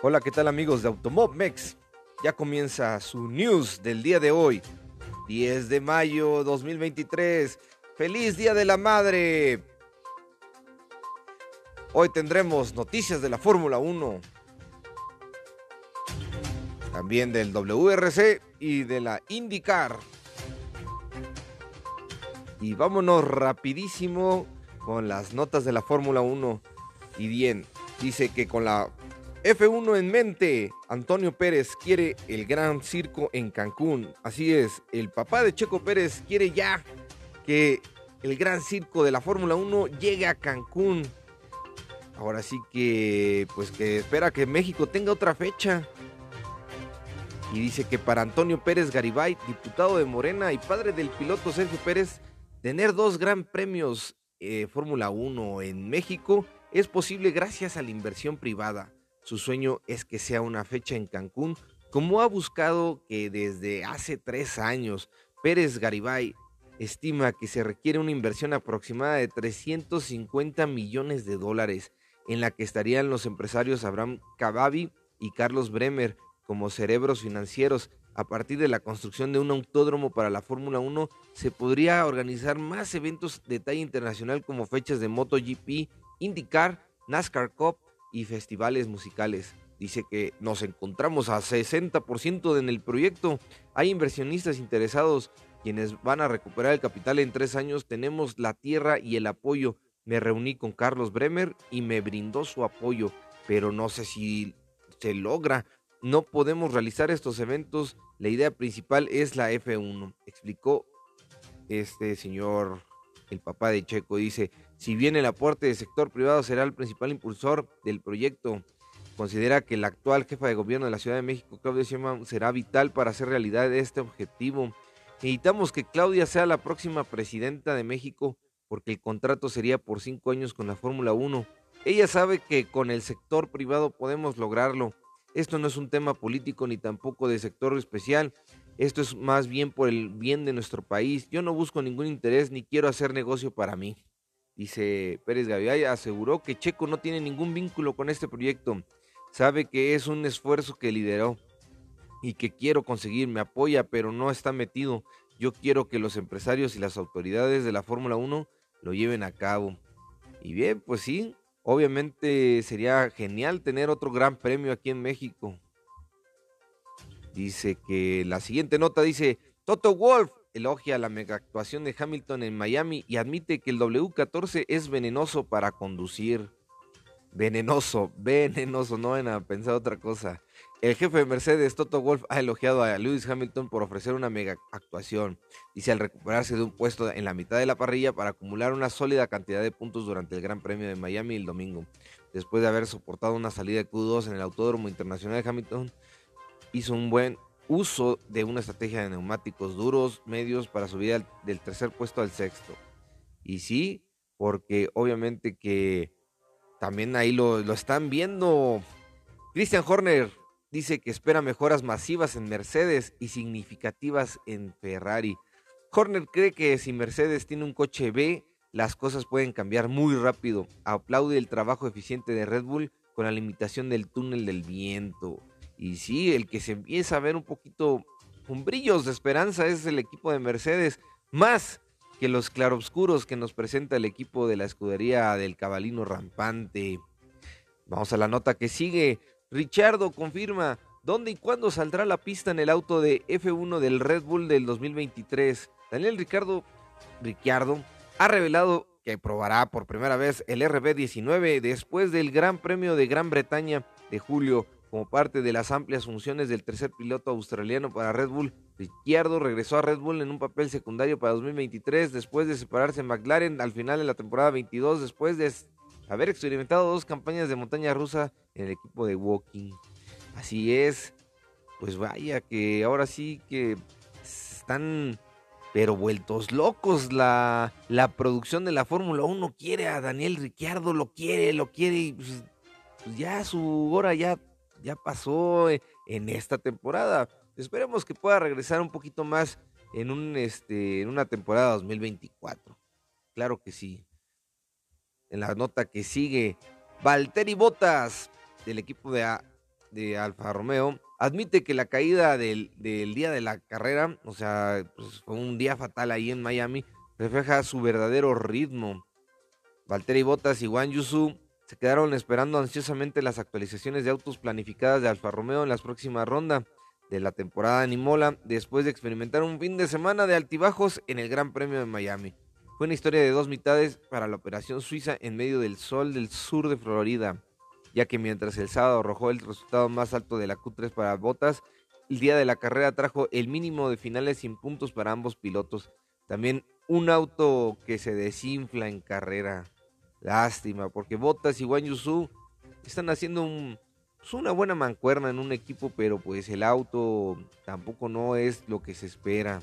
Hola, ¿qué tal amigos de Automobmex? Ya comienza su news del día de hoy, 10 de mayo 2023. ¡Feliz Día de la Madre! Hoy tendremos noticias de la Fórmula 1, también del WRC y de la IndyCar. Y vámonos rapidísimo con las notas de la Fórmula 1. Y bien, dice que con la F1 en mente, Antonio Pérez quiere el gran circo en Cancún. Así es, el papá de Checo Pérez quiere ya que el gran circo de la Fórmula 1 llegue a Cancún. Ahora sí que, pues que espera que México tenga otra fecha. Y dice que para Antonio Pérez Garibay, diputado de Morena y padre del piloto Sergio Pérez, tener dos gran premios eh, Fórmula 1 en México es posible gracias a la inversión privada. Su sueño es que sea una fecha en Cancún, como ha buscado que desde hace tres años Pérez Garibay estima que se requiere una inversión aproximada de 350 millones de dólares, en la que estarían los empresarios Abraham Cababi y Carlos Bremer como cerebros financieros. A partir de la construcción de un autódromo para la Fórmula 1, se podría organizar más eventos de talla internacional como fechas de MotoGP, IndyCar, NASCAR Cup y festivales musicales. Dice que nos encontramos a 60% en el proyecto. Hay inversionistas interesados quienes van a recuperar el capital en tres años. Tenemos la tierra y el apoyo. Me reuní con Carlos Bremer y me brindó su apoyo, pero no sé si se logra. No podemos realizar estos eventos. La idea principal es la F1, explicó este señor, el papá de Checo. Dice, si bien el aporte del sector privado será el principal impulsor del proyecto, considera que la actual jefa de gobierno de la Ciudad de México, Claudia Sheinbaum, será vital para hacer realidad este objetivo. Necesitamos que Claudia sea la próxima presidenta de México porque el contrato sería por cinco años con la Fórmula 1. Ella sabe que con el sector privado podemos lograrlo. Esto no es un tema político ni tampoco de sector especial. Esto es más bien por el bien de nuestro país. Yo no busco ningún interés ni quiero hacer negocio para mí. Dice Pérez Gaviay, aseguró que Checo no tiene ningún vínculo con este proyecto. Sabe que es un esfuerzo que lideró y que quiero conseguir. Me apoya, pero no está metido. Yo quiero que los empresarios y las autoridades de la Fórmula 1 lo lleven a cabo. Y bien, pues sí, obviamente sería genial tener otro gran premio aquí en México. Dice que la siguiente nota dice, Toto Wolf elogia la mega actuación de Hamilton en Miami y admite que el W14 es venenoso para conducir. Venenoso, venenoso, no van a pensar otra cosa. El jefe de Mercedes, Toto Wolf, ha elogiado a Lewis Hamilton por ofrecer una mega actuación. Dice al recuperarse de un puesto en la mitad de la parrilla para acumular una sólida cantidad de puntos durante el Gran Premio de Miami el domingo. Después de haber soportado una salida de Q2 en el Autódromo Internacional de Hamilton, hizo un buen uso de una estrategia de neumáticos duros, medios, para subir del tercer puesto al sexto. Y sí, porque obviamente que también ahí lo, lo están viendo. Christian Horner dice que espera mejoras masivas en Mercedes y significativas en Ferrari. Horner cree que si Mercedes tiene un coche B, las cosas pueden cambiar muy rápido. Aplaude el trabajo eficiente de Red Bull con la limitación del túnel del viento. Y sí, el que se empieza a ver un poquito con brillos de esperanza es el equipo de Mercedes, más que los claroscuros que nos presenta el equipo de la escudería del cabalino rampante. Vamos a la nota que sigue. Richardo confirma dónde y cuándo saldrá la pista en el auto de F1 del Red Bull del 2023. Daniel Ricardo Ricciardo ha revelado que probará por primera vez el RB19 después del Gran Premio de Gran Bretaña de julio como parte de las amplias funciones del tercer piloto australiano para Red Bull. Ricciardo regresó a Red Bull en un papel secundario para 2023 después de separarse en McLaren al final de la temporada 22 después de haber experimentado dos campañas de montaña rusa en el equipo de Walking. Así es, pues vaya que ahora sí que están pero vueltos locos la, la producción de la Fórmula 1 quiere a Daniel Ricciardo, lo quiere, lo quiere y pues, pues ya su hora ya ya pasó eh, en esta temporada. Esperemos que pueda regresar un poquito más en, un, este, en una temporada 2024. Claro que sí. En la nota que sigue, Valtteri Botas del equipo de de Alfa Romeo, admite que la caída del, día de la carrera, o sea, pues, fue un día fatal ahí en Miami, refleja su verdadero ritmo. Valtteri Bottas y Juan Yusu se quedaron esperando ansiosamente las actualizaciones de autos planificadas de Alfa Romeo en la próxima ronda de la temporada en después de experimentar un fin de semana de altibajos en el Gran Premio de Miami. Fue una historia de dos mitades para la operación suiza en medio del sol del sur de Florida, ya que mientras el sábado arrojó el resultado más alto de la Q3 para Botas, el día de la carrera trajo el mínimo de finales sin puntos para ambos pilotos. También un auto que se desinfla en carrera. Lástima, porque Botas y Wang Yusu están haciendo pues, una buena mancuerna en un equipo, pero pues el auto tampoco no es lo que se espera.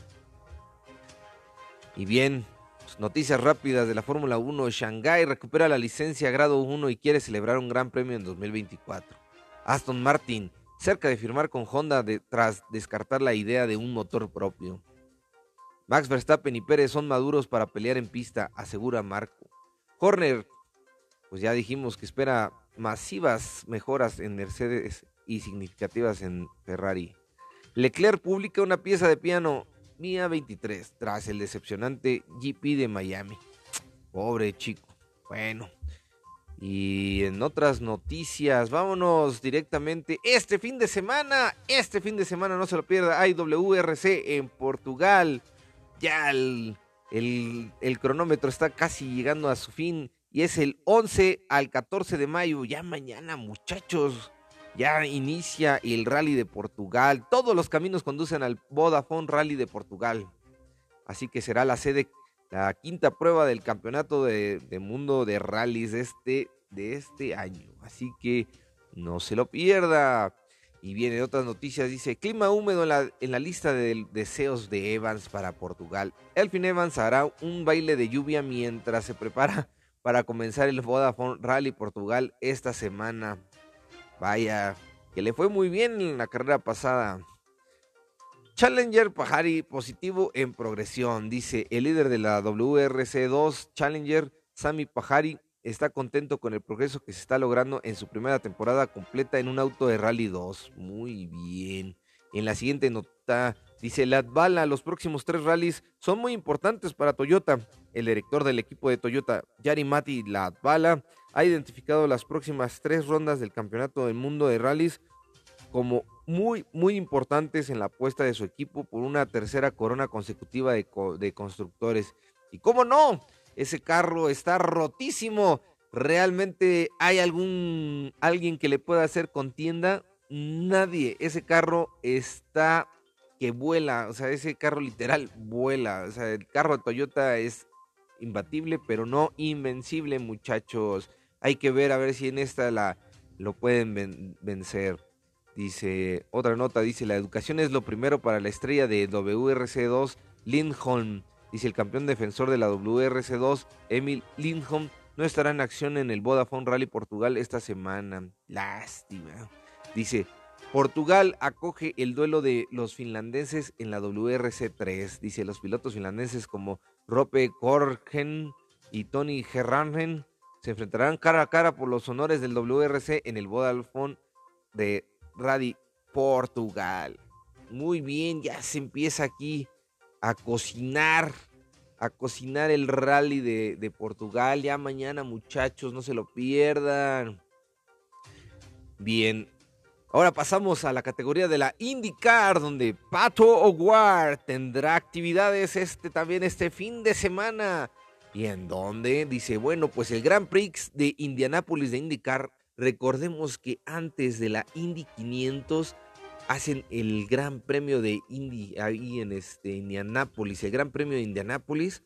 Y bien, pues, noticias rápidas de la Fórmula 1. Shanghai recupera la licencia grado 1 y quiere celebrar un gran premio en 2024. Aston Martin, cerca de firmar con Honda tras descartar la idea de un motor propio. Max Verstappen y Pérez son maduros para pelear en pista, asegura Marco. Horner, pues ya dijimos que espera masivas mejoras en Mercedes y significativas en Ferrari. Leclerc publica una pieza de piano Mía 23 tras el decepcionante GP de Miami. Pobre chico. Bueno. Y en otras noticias, vámonos directamente este fin de semana. Este fin de semana no se lo pierda. Hay WRC en Portugal. Ya el, el cronómetro está casi llegando a su fin. Y es el 11 al 14 de mayo. Ya mañana, muchachos ya inicia el Rally de Portugal. Todos los caminos conducen al Vodafone Rally de Portugal. Así que será la sede, la quinta prueba del campeonato de, mundo de rallies de este, de este año. Así que no se lo pierda. Y viene otras noticias, dice, clima húmedo en la, en la lista de deseos de Evans para Portugal. Elfin Evans hará un baile de lluvia mientras se prepara para comenzar el Vodafone Rally Portugal esta semana. Vaya, que le fue muy bien en la carrera pasada. Challenger Pajari positivo en progresión, dice el líder de la WRC2 Challenger, Sami Pajari, está contento con el progreso que se está logrando en su primera temporada completa en un auto de Rally 2. Muy bien. En la siguiente nota dice Latvala, los próximos tres rallies son muy importantes para Toyota. El director del equipo de Toyota, Yari Mati Latvala, ha identificado las próximas tres rondas del Campeonato del Mundo de Rallys como muy, muy importantes en la apuesta de su equipo por una tercera corona consecutiva de, de constructores. Y cómo no, ese carro está rotísimo. ¿Realmente hay algún alguien que le pueda hacer contienda? Nadie. Ese carro está que vuela, o sea, ese carro literal vuela. O sea, el carro de Toyota es imbatible, pero no invencible, muchachos. Hay que ver a ver si en esta la, lo pueden vencer. Dice, otra nota dice, la educación es lo primero para la estrella de WRC2, Lindholm. Dice, el campeón defensor de la WRC2, Emil Lindholm, no estará en acción en el Vodafone Rally Portugal esta semana. Lástima. Dice, Portugal acoge el duelo de los finlandeses en la WRC3. Dice, los pilotos finlandeses como Rope Korgen y Tony Gerrangen se enfrentarán cara a cara por los honores del WRC en el Vodafone de Rally Portugal. Muy bien, ya se empieza aquí a cocinar, a cocinar el rally de, de Portugal. Ya mañana, muchachos, no se lo pierdan. Bien, Ahora pasamos a la categoría de la IndyCar, donde Pato O'Ward tendrá actividades este también este fin de semana. ¿Y en dónde? Dice, bueno, pues el Grand Prix de Indianápolis de IndyCar. Recordemos que antes de la Indy 500 hacen el Gran Premio de Indy ahí en este Indianápolis, el Gran Premio de Indianápolis,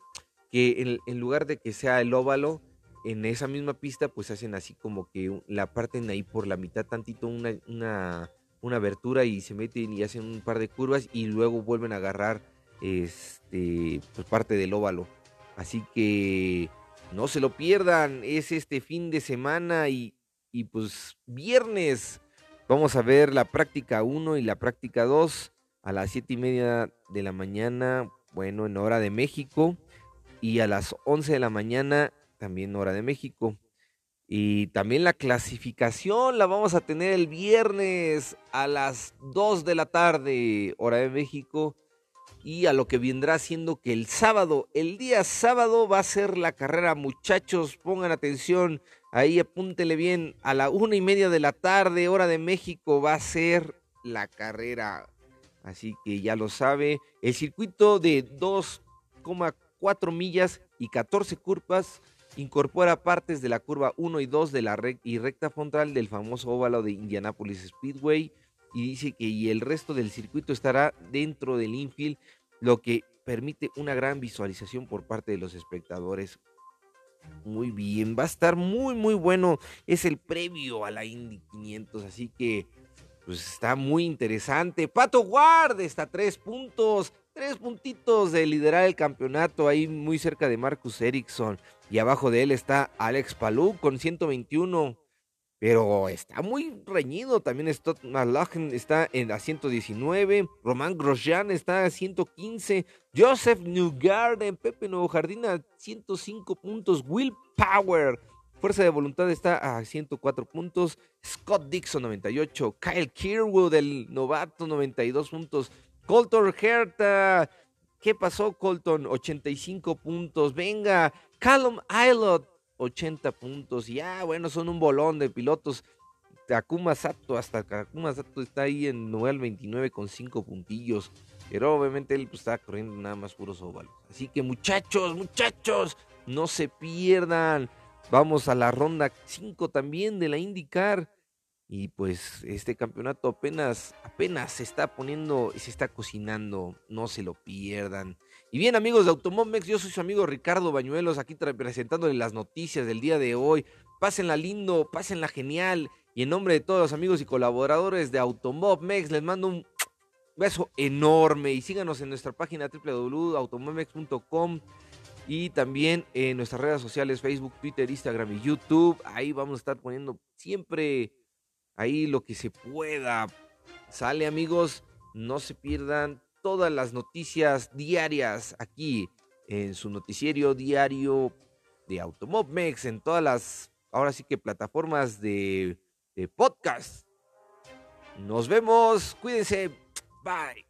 que en, lugar de que sea el óvalo, en esa misma pista, pues hacen así como que la parten ahí por la mitad tantito una, una, una abertura y se meten y hacen un par de curvas y luego vuelven a agarrar este pues parte del óvalo. Así que no se lo pierdan, es este fin de semana y, y pues viernes vamos a ver la práctica 1 y la práctica 2 a las 7 y media de la mañana, bueno, en hora de México, y a las 11 de la mañana, también hora de México. Y también la clasificación la vamos a tener el viernes a las 2 de la tarde, hora de México. Y a lo que vendrá siendo que el sábado, el día sábado va a ser la carrera, muchachos, pongan atención, ahí apúntenle bien, a la una y media de la tarde, hora de México, va a ser la carrera. Así que ya lo sabe, el circuito de 2,4 millas y 14 curvas incorpora partes de la curva 1 y 2 de la y recta frontal del famoso óvalo de Indianapolis Speedway y dice que y el resto del circuito estará dentro del infield, lo que permite una gran visualización por parte de los espectadores. Muy bien, va a estar muy muy bueno. Es el previo a la Indy 500, así que pues está muy interesante. Pato Guard está a tres puntos, tres puntitos de liderar el campeonato ahí muy cerca de Marcus Ericsson. Y abajo de él está Alex Palou con 121. Pero está muy reñido. También Stott McLaughlin está en la 119. Román Grosjean está a 115. Joseph Newgarden, Pepe Nuevo Jardín a 105 puntos. Will Power, Fuerza de Voluntad está a 104 puntos. Scott Dixon 98. Kyle Kirwood, el novato 92 puntos. Colton Herta. ¿Qué pasó, Colton? 85 puntos. Venga, Callum Aylot, 80 puntos. Ya, bueno, son un bolón de pilotos. Takuma Sato, hasta Takuma Sato está ahí en Noel 29 con 5 puntillos. Pero obviamente él pues, está corriendo nada más puros óvalos. Así que muchachos, muchachos, no se pierdan. Vamos a la ronda 5 también de la IndyCar. Y pues este campeonato apenas, apenas se está poniendo y se está cocinando. No se lo pierdan. Y bien, amigos de Automomex, yo soy su amigo Ricardo Bañuelos, aquí presentándole las noticias del día de hoy. Pásenla lindo, pásenla genial. Y en nombre de todos los amigos y colaboradores de Automomex, les mando un beso enorme. Y síganos en nuestra página www.automomex.com y también en nuestras redes sociales, Facebook, Twitter, Instagram y YouTube. Ahí vamos a estar poniendo siempre ahí lo que se pueda. Sale, amigos, no se pierdan todas las noticias diarias aquí en su noticiero diario de Automobmex, en todas las, ahora sí que plataformas de, de podcast. Nos vemos, cuídense, bye.